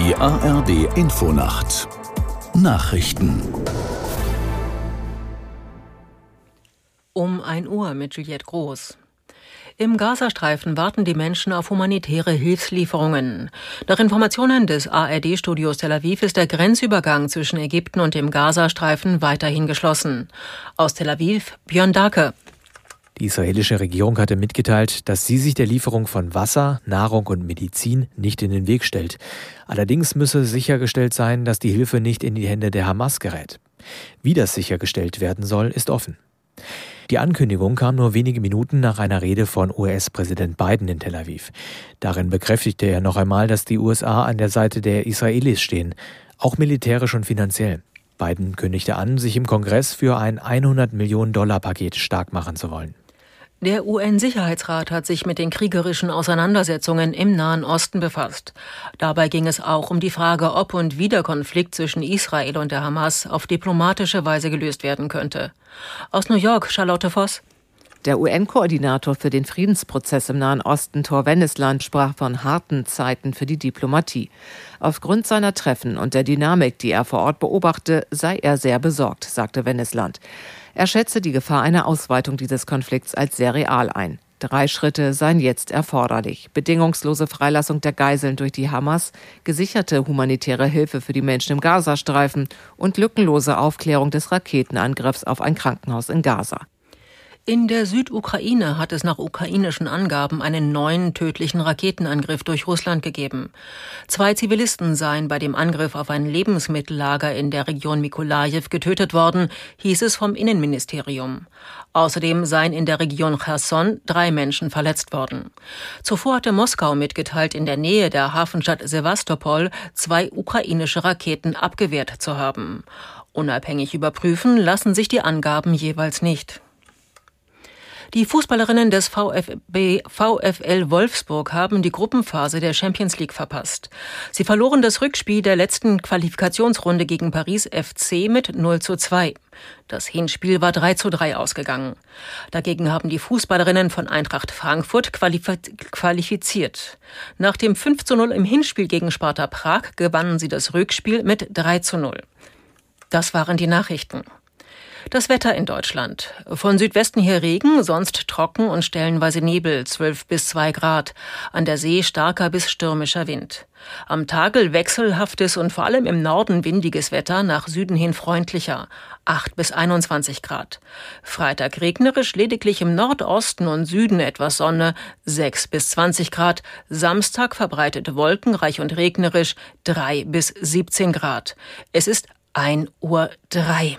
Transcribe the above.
Die ARD Infonacht Nachrichten Um 1 Uhr mit Juliette Groß. Im Gazastreifen warten die Menschen auf humanitäre Hilfslieferungen. Nach Informationen des ARD-Studios Tel Aviv ist der Grenzübergang zwischen Ägypten und dem Gazastreifen weiterhin geschlossen. Aus Tel Aviv Björn Dake. Die israelische Regierung hatte mitgeteilt, dass sie sich der Lieferung von Wasser, Nahrung und Medizin nicht in den Weg stellt. Allerdings müsse sichergestellt sein, dass die Hilfe nicht in die Hände der Hamas gerät. Wie das sichergestellt werden soll, ist offen. Die Ankündigung kam nur wenige Minuten nach einer Rede von US-Präsident Biden in Tel Aviv. Darin bekräftigte er noch einmal, dass die USA an der Seite der Israelis stehen, auch militärisch und finanziell. Biden kündigte an, sich im Kongress für ein 100 Millionen Dollar Paket stark machen zu wollen. Der UN-Sicherheitsrat hat sich mit den kriegerischen Auseinandersetzungen im Nahen Osten befasst. Dabei ging es auch um die Frage, ob und wie der Konflikt zwischen Israel und der Hamas auf diplomatische Weise gelöst werden könnte. Aus New York, Charlotte Voss. Der UN-Koordinator für den Friedensprozess im Nahen Osten, Thor Wennesland, sprach von harten Zeiten für die Diplomatie. Aufgrund seiner Treffen und der Dynamik, die er vor Ort beobachte, sei er sehr besorgt, sagte Wennesland. Er schätze die Gefahr einer Ausweitung dieses Konflikts als sehr real ein. Drei Schritte seien jetzt erforderlich. Bedingungslose Freilassung der Geiseln durch die Hamas, gesicherte humanitäre Hilfe für die Menschen im Gazastreifen und lückenlose Aufklärung des Raketenangriffs auf ein Krankenhaus in Gaza. In der Südukraine hat es nach ukrainischen Angaben einen neuen tödlichen Raketenangriff durch Russland gegeben. Zwei Zivilisten seien bei dem Angriff auf ein Lebensmittellager in der Region Mikolajew getötet worden, hieß es vom Innenministerium. Außerdem seien in der Region Cherson drei Menschen verletzt worden. Zuvor hatte Moskau mitgeteilt, in der Nähe der Hafenstadt Sevastopol zwei ukrainische Raketen abgewehrt zu haben. Unabhängig überprüfen lassen sich die Angaben jeweils nicht. Die Fußballerinnen des VfB, VfL Wolfsburg haben die Gruppenphase der Champions League verpasst. Sie verloren das Rückspiel der letzten Qualifikationsrunde gegen Paris FC mit 0 zu 2. Das Hinspiel war 3 zu 3 ausgegangen. Dagegen haben die Fußballerinnen von Eintracht Frankfurt qualifiziert. Nach dem 5 zu 0 im Hinspiel gegen Sparta Prag gewannen sie das Rückspiel mit 3 zu 0. Das waren die Nachrichten. Das Wetter in Deutschland. Von Südwesten her Regen, sonst trocken und stellenweise Nebel, 12 bis 2 Grad. An der See starker bis stürmischer Wind. Am Tage wechselhaftes und vor allem im Norden windiges Wetter, nach Süden hin freundlicher, 8 bis 21 Grad. Freitag regnerisch, lediglich im Nordosten und Süden etwas Sonne, 6 bis 20 Grad. Samstag verbreitet wolkenreich und regnerisch, 3 bis 17 Grad. Es ist 1 Uhr 3.